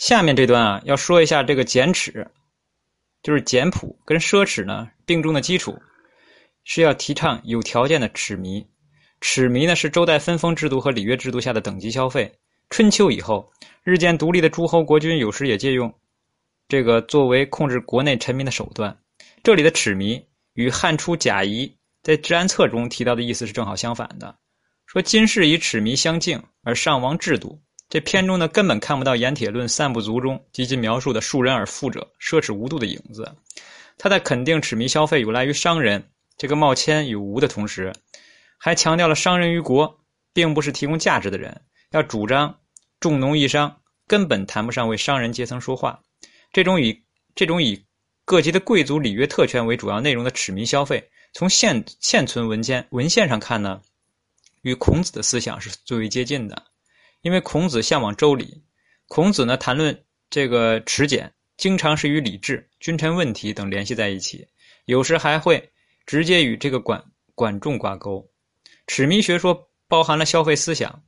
下面这段啊，要说一下这个简耻，就是简朴跟奢侈呢并重的基础，是要提倡有条件的侈靡。侈靡呢是周代分封制度和礼乐制度下的等级消费。春秋以后，日渐独立的诸侯国君有时也借用这个作为控制国内臣民的手段。这里的侈靡与汉初贾谊在《治安策》中提到的意思是正好相反的。说今世以侈靡相敬而上亡制度，这篇中呢根本看不到《盐铁论》散不足中及其描述的庶人而富者奢侈无度的影子。他在肯定侈靡消费有赖于商人这个冒谦与无的同时。还强调了商人于国，并不是提供价值的人，要主张重农抑商，根本谈不上为商人阶层说话。这种以这种以各级的贵族礼乐特权为主要内容的侈靡消费，从现现存文件文献上看呢，与孔子的思想是最为接近的。因为孔子向往周礼，孔子呢谈论这个持简，经常是与礼制、君臣问题等联系在一起，有时还会直接与这个管管仲挂钩。侈靡学说包含了消费思想，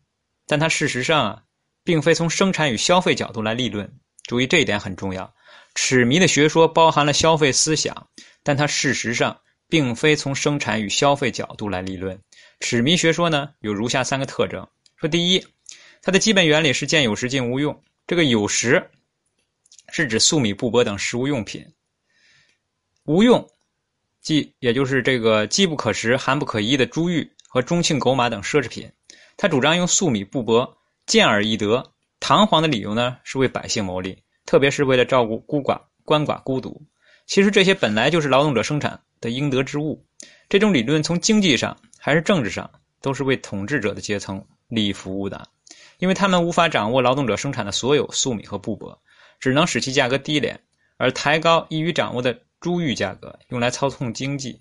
但它事实上啊，并非从生产与消费角度来立论。注意这一点很重要。侈靡的学说包含了消费思想，但它事实上并非从生产与消费角度来立论。侈靡学说呢，有如下三个特征：说第一，它的基本原理是见有时尽无用。这个有时是指粟米、布帛等食物用品；无用，即也就是这个饥不可食、寒不可衣的珠玉。和中庆狗马等奢侈品，他主张用粟米布帛见而易得，堂皇的理由呢是为百姓谋利，特别是为了照顾孤寡、鳏寡、孤独。其实这些本来就是劳动者生产的应得之物。这种理论从经济上还是政治上，都是为统治者的阶层利益服务的，因为他们无法掌握劳动者生产的所有粟米和布帛，只能使其价格低廉，而抬高易于掌握的珠玉价格，用来操控经济。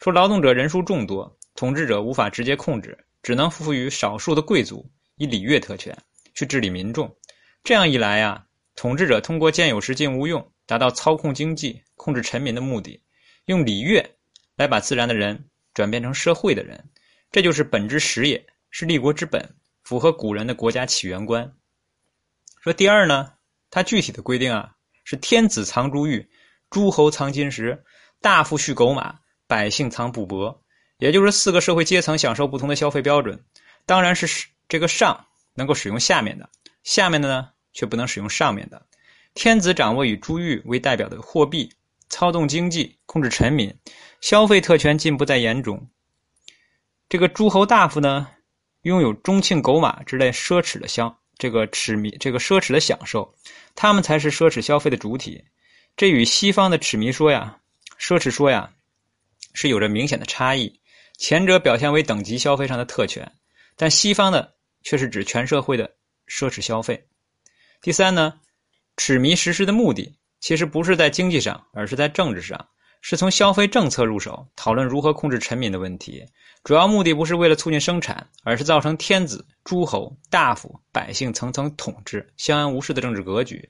说劳动者人数众多。统治者无法直接控制，只能赋予少数的贵族以礼乐特权去治理民众。这样一来呀，统治者通过见有时尽无用，达到操控经济、控制臣民的目的，用礼乐来把自然的人转变成社会的人，这就是本之始也，是立国之本，符合古人的国家起源观。说第二呢，它具体的规定啊，是天子藏珠玉，诸侯藏金石，大夫蓄狗马，百姓藏布帛。也就是四个社会阶层享受不同的消费标准，当然是这个上能够使用下面的，下面的呢却不能使用上面的。天子掌握以珠玉为代表的货币，操纵经济，控制臣民，消费特权尽不在言中。这个诸侯大夫呢，拥有中庆狗马之类奢侈的享，这个痴迷，这个奢侈的享受，他们才是奢侈消费的主体。这与西方的痴迷说呀，奢侈说呀，是有着明显的差异。前者表现为等级消费上的特权，但西方的却是指全社会的奢侈消费。第三呢，侈迷实施的目的其实不是在经济上，而是在政治上，是从消费政策入手，讨论如何控制臣民的问题。主要目的不是为了促进生产，而是造成天子、诸侯、大夫、百姓层层统治、相安无事的政治格局。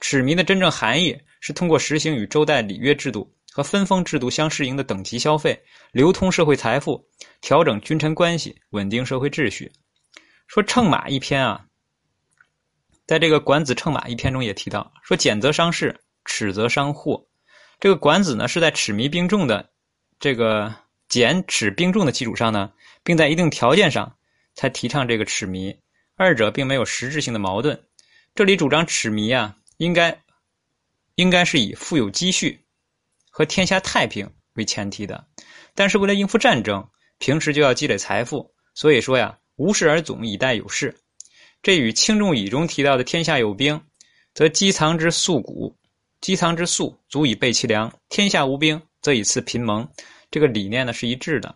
侈靡的真正含义是通过实行与周代礼乐制度。和分封制度相适应的等级消费，流通社会财富，调整君臣关系，稳定社会秩序。说乘马一篇啊，在这个《管子·乘马》一篇中也提到，说俭则伤事，耻则伤货。这个管子呢，是在耻靡并重的这个俭耻并重的基础上呢，并在一定条件上才提倡这个耻靡，二者并没有实质性的矛盾。这里主张耻靡啊，应该应该是以富有积蓄。和天下太平为前提的，但是为了应付战争，平时就要积累财富。所以说呀，无事而总，以待有事。这与轻重乙中提到的“天下有兵，则积藏之素谷，积藏之粟足以备其粮；天下无兵，则以次贫蒙。”这个理念呢是一致的。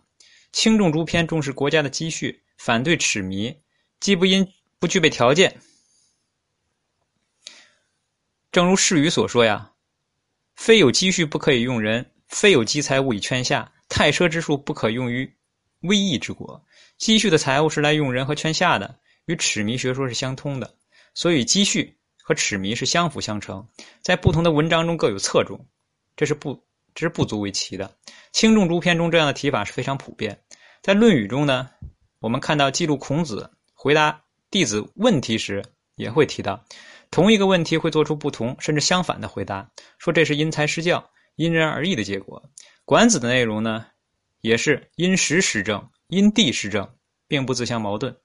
轻重诸篇重视国家的积蓄，反对侈靡，既不因不具备条件。正如释语所说呀。非有积蓄不可以用人，非有积财物以圈下。太奢之术不可用于威义之国。积蓄的财物是来用人和圈下的，与耻靡学说是相通的。所以积蓄和耻靡是相辅相成，在不同的文章中各有侧重，这是不这是不足为奇的。轻重诸篇中这样的提法是非常普遍。在《论语》中呢，我们看到记录孔子回答弟子问题时，也会提到。同一个问题会做出不同甚至相反的回答，说这是因材施教、因人而异的结果。管子的内容呢，也是因时施政、因地施政，并不自相矛盾。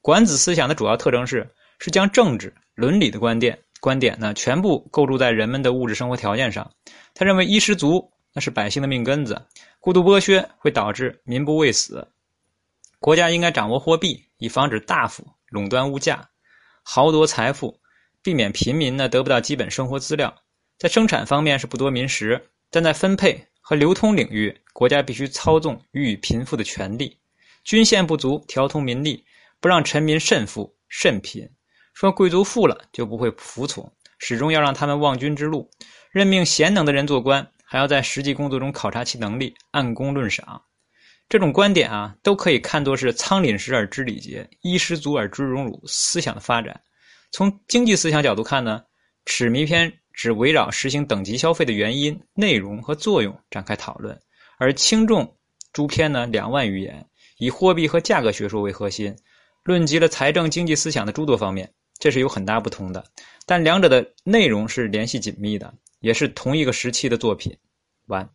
管子思想的主要特征是，是将政治伦理的观点观点呢，全部构筑在人们的物质生活条件上。他认为衣食足那是百姓的命根子，过度剥削会导致民不畏死。国家应该掌握货币，以防止大幅垄断物价、豪夺财富，避免平民呢得不到基本生活资料。在生产方面是不夺民食，但在分配和流通领域，国家必须操纵予以贫富的权利。均线不足，调通民力，不让臣民甚富甚贫。说贵族富了就不会服从，始终要让他们望君之路。任命贤能的人做官，还要在实际工作中考察其能力，按功论赏。这种观点啊，都可以看作是仓廪实而知礼节，衣食足而知荣辱思想的发展。从经济思想角度看呢，《尺迷篇》只围绕实行等级消费的原因、内容和作用展开讨论，而轻重诸篇呢两万余言，以货币和价格学说为核心，论及了财政经济思想的诸多方面，这是有很大不同的。但两者的内容是联系紧密的，也是同一个时期的作品。完。